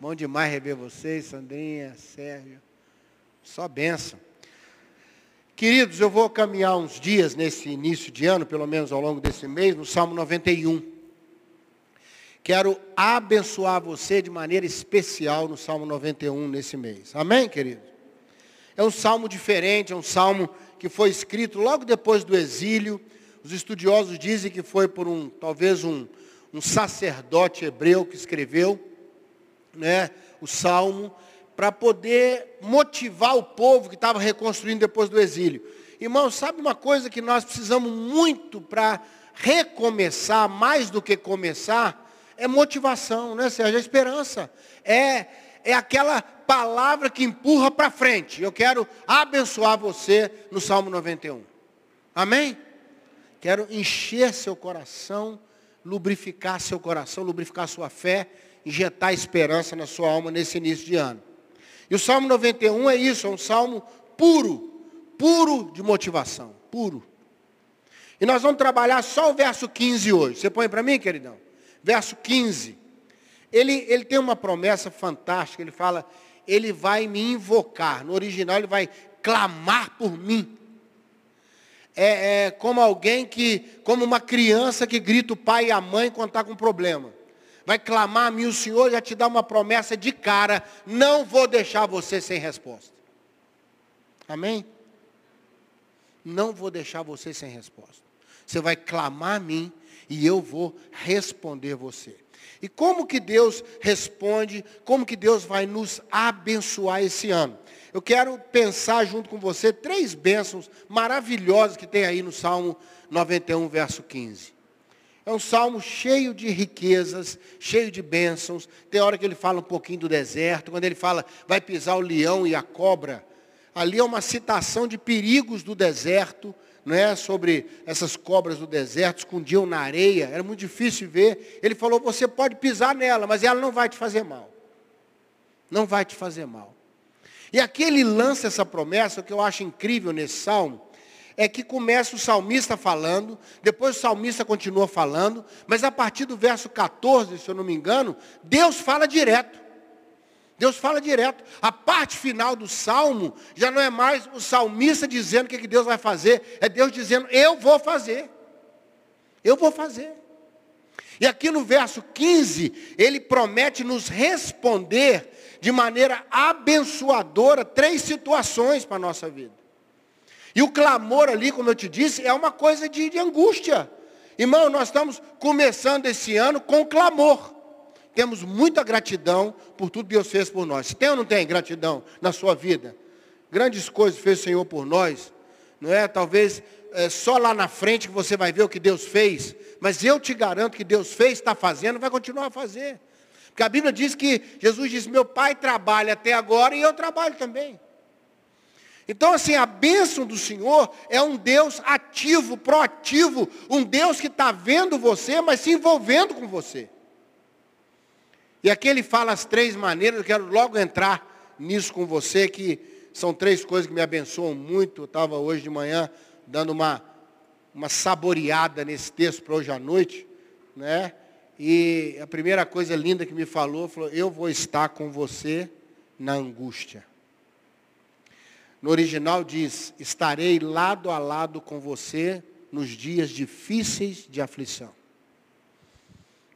Bom demais rever vocês, Sandrinha, Sérgio. Só benção. Queridos, eu vou caminhar uns dias nesse início de ano, pelo menos ao longo desse mês, no Salmo 91. Quero abençoar você de maneira especial no Salmo 91 nesse mês. Amém, querido? É um salmo diferente, é um salmo que foi escrito logo depois do exílio. Os estudiosos dizem que foi por um, talvez um, um sacerdote hebreu que escreveu né, o salmo para poder motivar o povo que estava reconstruindo depois do exílio. Irmão, sabe uma coisa que nós precisamos muito para recomeçar, mais do que começar, é motivação, né, Sérgio? É esperança. É, é aquela palavra que empurra para frente. Eu quero abençoar você no Salmo 91. Amém? Quero encher seu coração, lubrificar seu coração, lubrificar sua fé, injetar esperança na sua alma nesse início de ano. E o Salmo 91 é isso, é um salmo puro, puro de motivação, puro. E nós vamos trabalhar só o verso 15 hoje. Você põe para mim, queridão? Verso 15. Ele, ele tem uma promessa fantástica, ele fala, ele vai me invocar. No original ele vai clamar por mim. É, é, como alguém que, como uma criança que grita o pai e a mãe quando está com problema vai clamar a mim, o Senhor já te dá uma promessa de cara, não vou deixar você sem resposta. Amém? Não vou deixar você sem resposta. Você vai clamar a mim e eu vou responder você. E como que Deus responde, como que Deus vai nos abençoar esse ano? Eu quero pensar junto com você três bênçãos maravilhosas que tem aí no Salmo 91, verso 15. É um salmo cheio de riquezas, cheio de bênçãos. Tem hora que ele fala um pouquinho do deserto, quando ele fala, vai pisar o leão e a cobra. Ali é uma citação de perigos do deserto, não é? sobre essas cobras do deserto, escondiam na areia, era muito difícil ver. Ele falou, você pode pisar nela, mas ela não vai te fazer mal. Não vai te fazer mal. E aqui ele lança essa promessa, o que eu acho incrível nesse salmo, é que começa o salmista falando, depois o salmista continua falando, mas a partir do verso 14, se eu não me engano, Deus fala direto. Deus fala direto. A parte final do salmo já não é mais o salmista dizendo o que Deus vai fazer, é Deus dizendo, eu vou fazer. Eu vou fazer. E aqui no verso 15, ele promete nos responder de maneira abençoadora três situações para a nossa vida. E o clamor ali, como eu te disse, é uma coisa de, de angústia. Irmão, nós estamos começando esse ano com clamor. Temos muita gratidão por tudo que Deus fez por nós. Tem ou não tem gratidão na sua vida? Grandes coisas fez o Senhor por nós. Não é? Talvez é, só lá na frente que você vai ver o que Deus fez. Mas eu te garanto que Deus fez, está fazendo, vai continuar a fazer. Porque a Bíblia diz que Jesus diz, meu pai trabalha até agora e eu trabalho também. Então, assim, a bênção do Senhor é um Deus ativo, proativo, um Deus que está vendo você, mas se envolvendo com você. E aqui ele fala as três maneiras, eu quero logo entrar nisso com você, que são três coisas que me abençoam muito. Eu estava hoje de manhã dando uma, uma saboreada nesse texto para hoje à noite, né? E a primeira coisa linda que me falou, falou, eu vou estar com você na angústia. No original diz: Estarei lado a lado com você nos dias difíceis de aflição.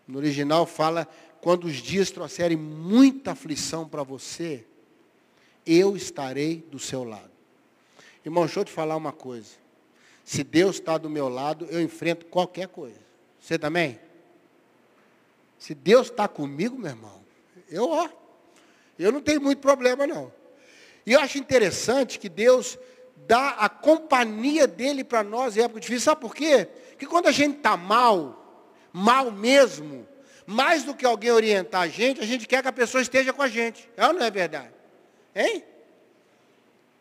No original fala: quando os dias trouxerem muita aflição para você, eu estarei do seu lado. Irmão, deixa eu te falar uma coisa. Se Deus está do meu lado, eu enfrento qualquer coisa. Você também? Se Deus está comigo, meu irmão, eu ó, eu não tenho muito problema não. E eu acho interessante que Deus dá a companhia dele para nós em época difícil. Sabe por quê? Que quando a gente está mal, mal mesmo, mais do que alguém orientar a gente, a gente quer que a pessoa esteja com a gente. É ou não é verdade? Hein?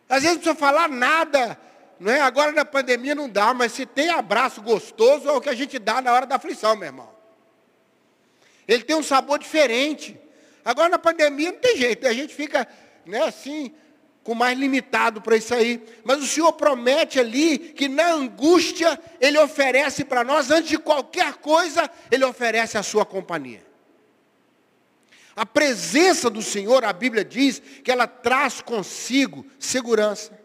Às vezes não precisa falar nada. Não é? Agora na pandemia não dá, mas se tem abraço gostoso, é o que a gente dá na hora da aflição, meu irmão. Ele tem um sabor diferente. Agora na pandemia não tem jeito, a gente fica né, assim, com mais limitado para isso aí. Mas o Senhor promete ali que na angústia Ele oferece para nós, antes de qualquer coisa, Ele oferece a sua companhia. A presença do Senhor, a Bíblia diz que ela traz consigo segurança,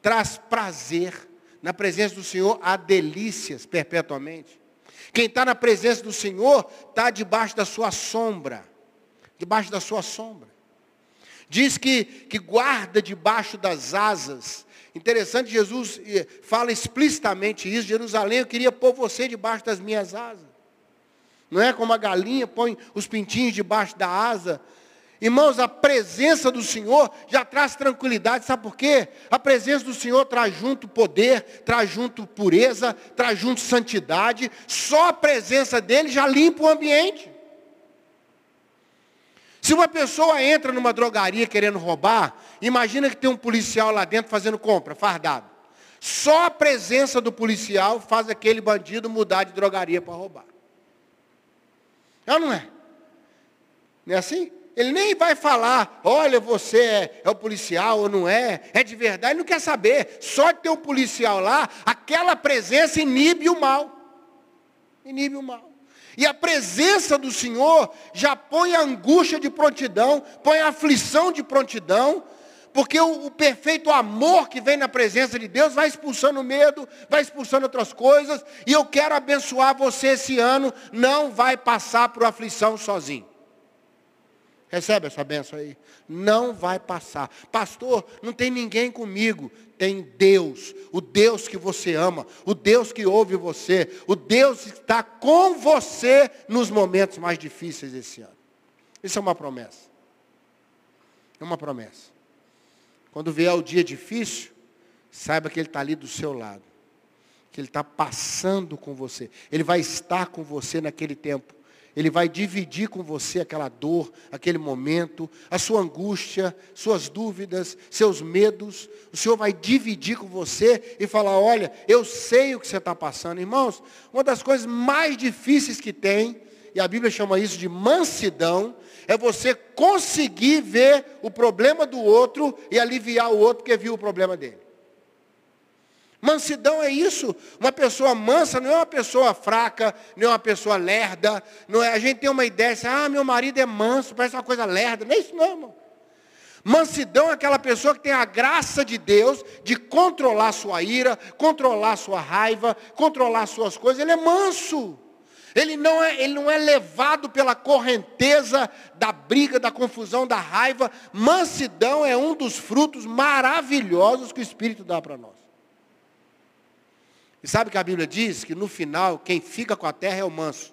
traz prazer. Na presença do Senhor há delícias perpetuamente. Quem está na presença do Senhor está debaixo da sua sombra. Debaixo da sua sombra. Diz que, que guarda debaixo das asas. Interessante, Jesus eh, fala explicitamente isso. Jerusalém, eu queria pôr você debaixo das minhas asas. Não é como a galinha põe os pintinhos debaixo da asa. Irmãos, a presença do Senhor já traz tranquilidade, sabe por quê? A presença do Senhor traz junto poder, traz junto pureza, traz junto santidade. Só a presença dele já limpa o ambiente. Se uma pessoa entra numa drogaria querendo roubar, imagina que tem um policial lá dentro fazendo compra, fardado. Só a presença do policial faz aquele bandido mudar de drogaria para roubar. É ou não é? Não é assim? Ele nem vai falar, olha, você é, é, o policial ou não é, é de verdade, ele não quer saber. Só de ter um policial lá, aquela presença inibe o mal. Inibe o mal. E a presença do Senhor já põe a angústia de prontidão, põe a aflição de prontidão, porque o, o, perfeito amor que vem na presença de Deus vai expulsando o medo, vai expulsando outras coisas, e eu quero abençoar você esse ano, não vai passar por aflição sozinho. Recebe essa benção aí? Não vai passar. Pastor, não tem ninguém comigo. Tem Deus, o Deus que você ama, o Deus que ouve você, o Deus que está com você nos momentos mais difíceis desse ano. Isso é uma promessa. É uma promessa. Quando vier o dia difícil, saiba que Ele está ali do seu lado. Que Ele está passando com você. Ele vai estar com você naquele tempo. Ele vai dividir com você aquela dor, aquele momento, a sua angústia, suas dúvidas, seus medos. O Senhor vai dividir com você e falar: olha, eu sei o que você está passando. Irmãos, uma das coisas mais difíceis que tem, e a Bíblia chama isso de mansidão, é você conseguir ver o problema do outro e aliviar o outro que viu o problema dele. Mansidão é isso. Uma pessoa mansa não é uma pessoa fraca, não é uma pessoa lerda. Não é, a gente tem uma ideia assim, ah, meu marido é manso, parece uma coisa lerda. Não é isso não, irmão. Mansidão é aquela pessoa que tem a graça de Deus de controlar sua ira, controlar sua raiva, controlar suas coisas. Ele é manso. Ele não é, ele não é levado pela correnteza da briga, da confusão, da raiva. Mansidão é um dos frutos maravilhosos que o Espírito dá para nós. E sabe que a Bíblia diz que no final quem fica com a terra é o manso.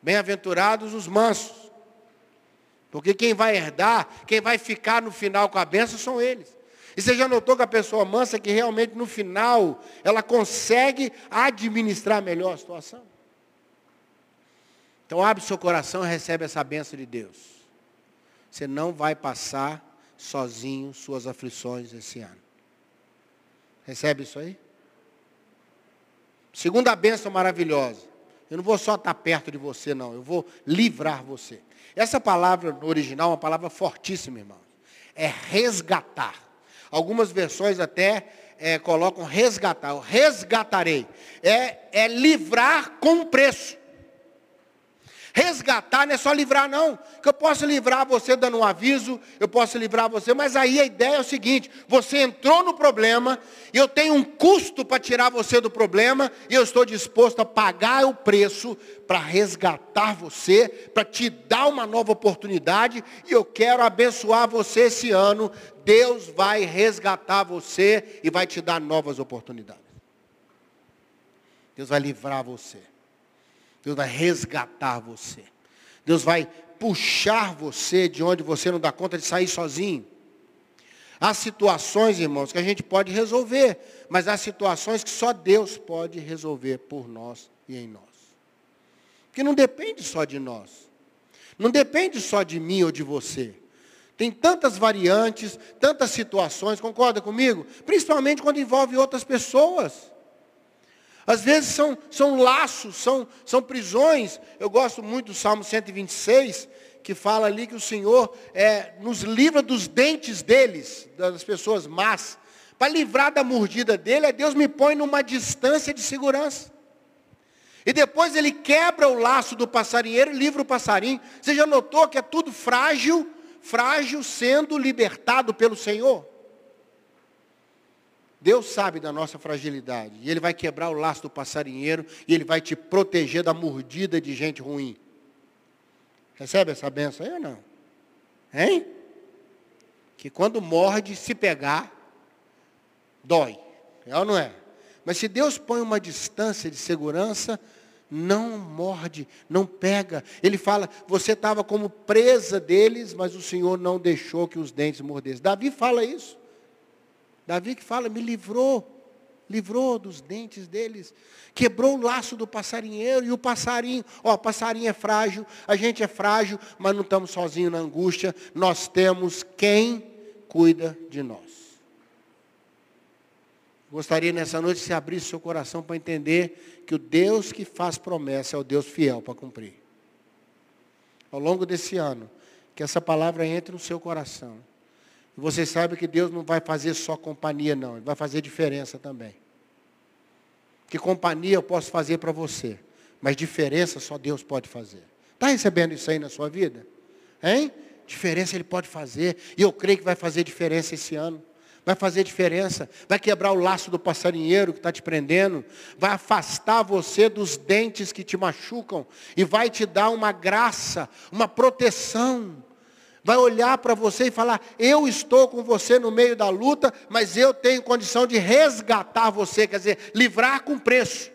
Bem-aventurados os mansos. Porque quem vai herdar, quem vai ficar no final com a bênção são eles. E você já notou que a pessoa mansa que realmente no final ela consegue administrar melhor a situação? Então abre seu coração e recebe essa bênção de Deus. Você não vai passar sozinho suas aflições esse ano. Recebe isso aí? Segunda bênção maravilhosa. Eu não vou só estar perto de você, não. Eu vou livrar você. Essa palavra no original é uma palavra fortíssima, irmão. É resgatar. Algumas versões até é, colocam resgatar. Eu resgatarei. É, é livrar com preço. Resgatar não é só livrar, não. Que eu posso livrar você dando um aviso, eu posso livrar você, mas aí a ideia é o seguinte: você entrou no problema, e eu tenho um custo para tirar você do problema, e eu estou disposto a pagar o preço para resgatar você, para te dar uma nova oportunidade, e eu quero abençoar você esse ano. Deus vai resgatar você e vai te dar novas oportunidades. Deus vai livrar você. Deus vai resgatar você. Deus vai puxar você de onde você não dá conta de sair sozinho. Há situações, irmãos, que a gente pode resolver, mas há situações que só Deus pode resolver por nós e em nós. Porque não depende só de nós. Não depende só de mim ou de você. Tem tantas variantes, tantas situações, concorda comigo? Principalmente quando envolve outras pessoas. Às vezes são, são laços, são, são prisões. Eu gosto muito do Salmo 126, que fala ali que o Senhor é, nos livra dos dentes deles, das pessoas más. Para livrar da mordida dele, é Deus me põe numa distância de segurança. E depois ele quebra o laço do passarinheiro e livra o passarinho. Você já notou que é tudo frágil, frágil sendo libertado pelo Senhor? Deus sabe da nossa fragilidade. E Ele vai quebrar o laço do passarinheiro e Ele vai te proteger da mordida de gente ruim. Recebe essa benção aí ou não? Hein? Que quando morde, se pegar, dói. É ou não é? Mas se Deus põe uma distância de segurança, não morde, não pega. Ele fala, você estava como presa deles, mas o Senhor não deixou que os dentes mordessem. Davi fala isso. Davi que fala, me livrou, livrou dos dentes deles, quebrou o laço do passarinheiro e o passarinho, ó, o passarinho é frágil, a gente é frágil, mas não estamos sozinhos na angústia, nós temos quem cuida de nós. Gostaria nessa noite você abrisse seu coração para entender que o Deus que faz promessa é o Deus fiel para cumprir. Ao longo desse ano, que essa palavra entre no seu coração você sabe que Deus não vai fazer só companhia, não. Ele vai fazer diferença também. Que companhia eu posso fazer para você. Mas diferença só Deus pode fazer. Está recebendo isso aí na sua vida? Hein? Diferença Ele pode fazer. E eu creio que vai fazer diferença esse ano. Vai fazer diferença. Vai quebrar o laço do passarinheiro que está te prendendo. Vai afastar você dos dentes que te machucam. E vai te dar uma graça, uma proteção vai olhar para você e falar: Eu estou com você no meio da luta, mas eu tenho condição de resgatar você, quer dizer, livrar com preço.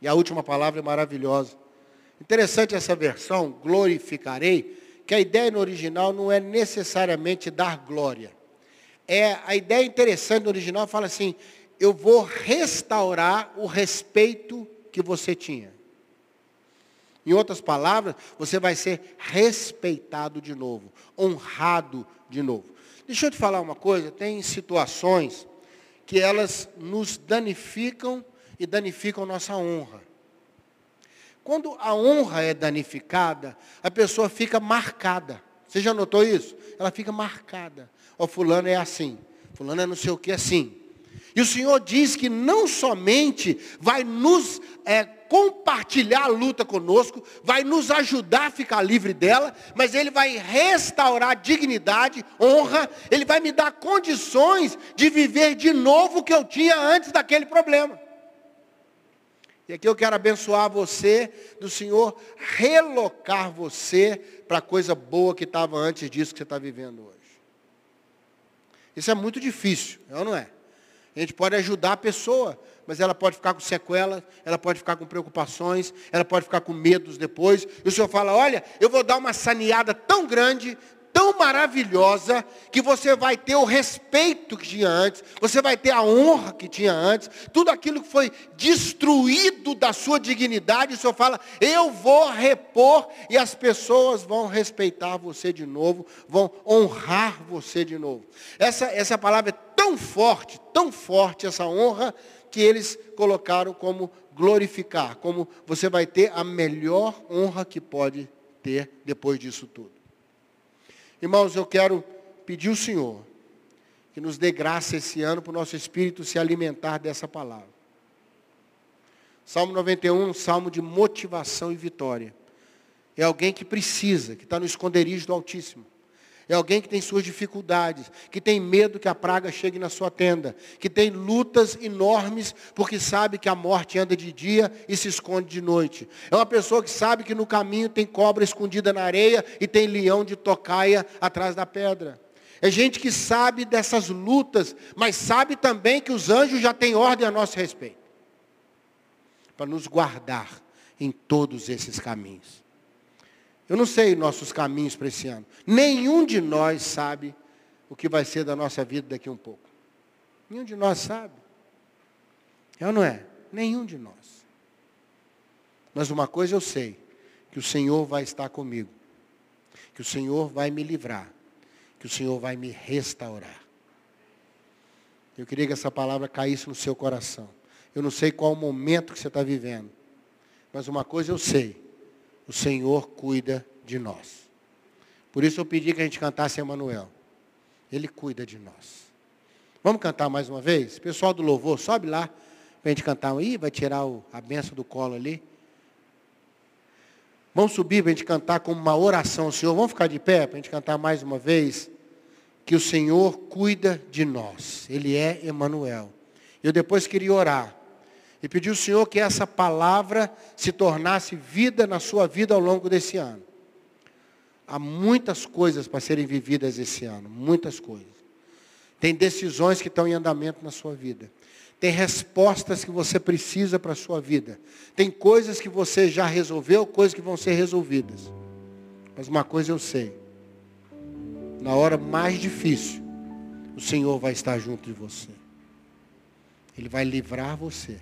E a última palavra é maravilhosa. Interessante essa versão, glorificarei, que a ideia no original não é necessariamente dar glória. É a ideia interessante no original fala assim: eu vou restaurar o respeito que você tinha. Em outras palavras, você vai ser respeitado de novo, honrado de novo. Deixa eu te falar uma coisa, tem situações que elas nos danificam e danificam nossa honra. Quando a honra é danificada, a pessoa fica marcada. Você já notou isso? Ela fica marcada. O fulano é assim, fulano é não sei o que assim. E o Senhor diz que não somente vai nos é, compartilhar a luta conosco, vai nos ajudar a ficar livre dela, mas Ele vai restaurar dignidade, honra, Ele vai me dar condições de viver de novo o que eu tinha antes daquele problema. E aqui eu quero abençoar você, do Senhor relocar você para a coisa boa que estava antes disso que você está vivendo hoje. Isso é muito difícil, é ou não é? A gente pode ajudar a pessoa, mas ela pode ficar com sequelas, ela pode ficar com preocupações, ela pode ficar com medos depois. E o Senhor fala, olha, eu vou dar uma saneada tão grande, tão maravilhosa, que você vai ter o respeito que tinha antes, você vai ter a honra que tinha antes, tudo aquilo que foi destruído da sua dignidade, o Senhor fala, eu vou repor e as pessoas vão respeitar você de novo, vão honrar você de novo. Essa, essa palavra é tão forte, tão forte essa honra, que eles colocaram como glorificar, como você vai ter a melhor honra que pode ter depois disso tudo. Irmãos, eu quero pedir ao Senhor que nos dê graça esse ano para o nosso espírito se alimentar dessa palavra. Salmo 91, um salmo de motivação e vitória. É alguém que precisa, que está no esconderijo do Altíssimo. É alguém que tem suas dificuldades, que tem medo que a praga chegue na sua tenda, que tem lutas enormes porque sabe que a morte anda de dia e se esconde de noite. É uma pessoa que sabe que no caminho tem cobra escondida na areia e tem leão de tocaia atrás da pedra. É gente que sabe dessas lutas, mas sabe também que os anjos já têm ordem a nosso respeito para nos guardar em todos esses caminhos. Eu não sei nossos caminhos para esse ano. Nenhum de nós sabe o que vai ser da nossa vida daqui a um pouco. Nenhum de nós sabe. É ou não é? Nenhum de nós. Mas uma coisa eu sei, que o Senhor vai estar comigo. Que o Senhor vai me livrar. Que o Senhor vai me restaurar. Eu queria que essa palavra caísse no seu coração. Eu não sei qual o momento que você está vivendo. Mas uma coisa eu sei o Senhor cuida de nós. Por isso eu pedi que a gente cantasse Emanuel. Ele cuida de nós. Vamos cantar mais uma vez? Pessoal do louvor, sobe lá Para a gente cantar. Ih, vai tirar o, a benção do colo ali. Vamos subir para a gente cantar como uma oração ao Senhor. Vamos ficar de pé para a gente cantar mais uma vez. Que o Senhor cuida de nós. Ele é Emanuel. Eu depois queria orar. E pedir ao Senhor que essa palavra se tornasse vida na sua vida ao longo desse ano. Há muitas coisas para serem vividas esse ano. Muitas coisas. Tem decisões que estão em andamento na sua vida. Tem respostas que você precisa para a sua vida. Tem coisas que você já resolveu, coisas que vão ser resolvidas. Mas uma coisa eu sei. Na hora mais difícil, o Senhor vai estar junto de você. Ele vai livrar você.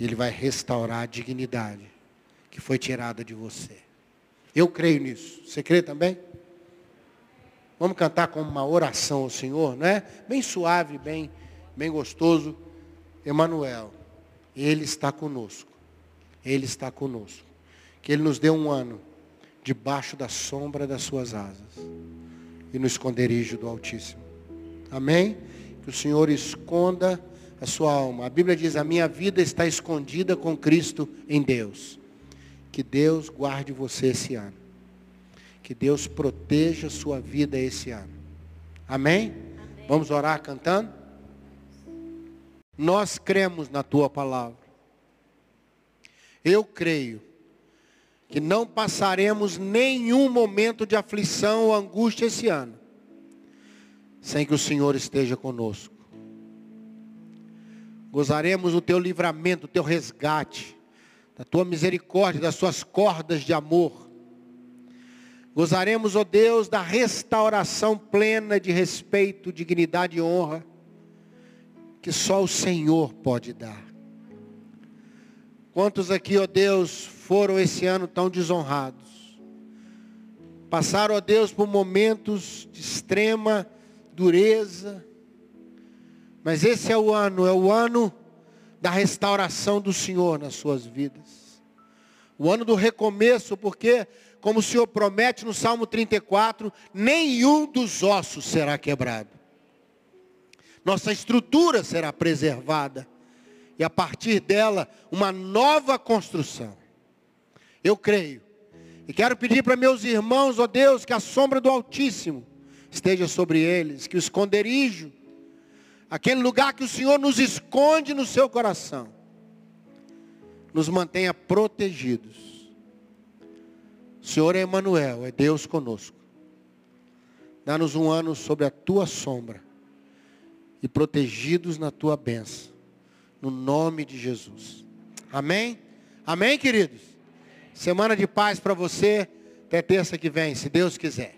Ele vai restaurar a dignidade que foi tirada de você. Eu creio nisso. Você crê também? Vamos cantar como uma oração ao Senhor, não é? Bem suave, bem, bem gostoso. Emanuel, Ele está conosco. Ele está conosco. Que Ele nos dê um ano debaixo da sombra das suas asas e no esconderijo do Altíssimo. Amém? Que o Senhor esconda a sua alma. A Bíblia diz: a minha vida está escondida com Cristo em Deus. Que Deus guarde você esse ano. Que Deus proteja a sua vida esse ano. Amém? Amém? Vamos orar cantando? Nós cremos na tua palavra. Eu creio que não passaremos nenhum momento de aflição ou angústia esse ano, sem que o Senhor esteja conosco. Gozaremos do teu livramento, do teu resgate, da tua misericórdia, das suas cordas de amor. Gozaremos, ó oh Deus, da restauração plena de respeito, dignidade e honra que só o Senhor pode dar. Quantos aqui, ó oh Deus, foram esse ano tão desonrados? Passaram, ó oh Deus, por momentos de extrema dureza. Mas esse é o ano, é o ano da restauração do Senhor nas suas vidas. O ano do recomeço, porque como o Senhor promete no Salmo 34, nenhum dos ossos será quebrado. Nossa estrutura será preservada. E a partir dela, uma nova construção. Eu creio. E quero pedir para meus irmãos, ó Deus, que a sombra do Altíssimo esteja sobre eles, que o esconderijo, aquele lugar que o Senhor nos esconde no seu coração, nos mantenha protegidos o Senhor é Emmanuel, é Deus conosco. Dá-nos um ano sobre a tua sombra e protegidos na tua bênção. No nome de Jesus. Amém? Amém, queridos? Semana de paz para você. Até terça que vem, se Deus quiser.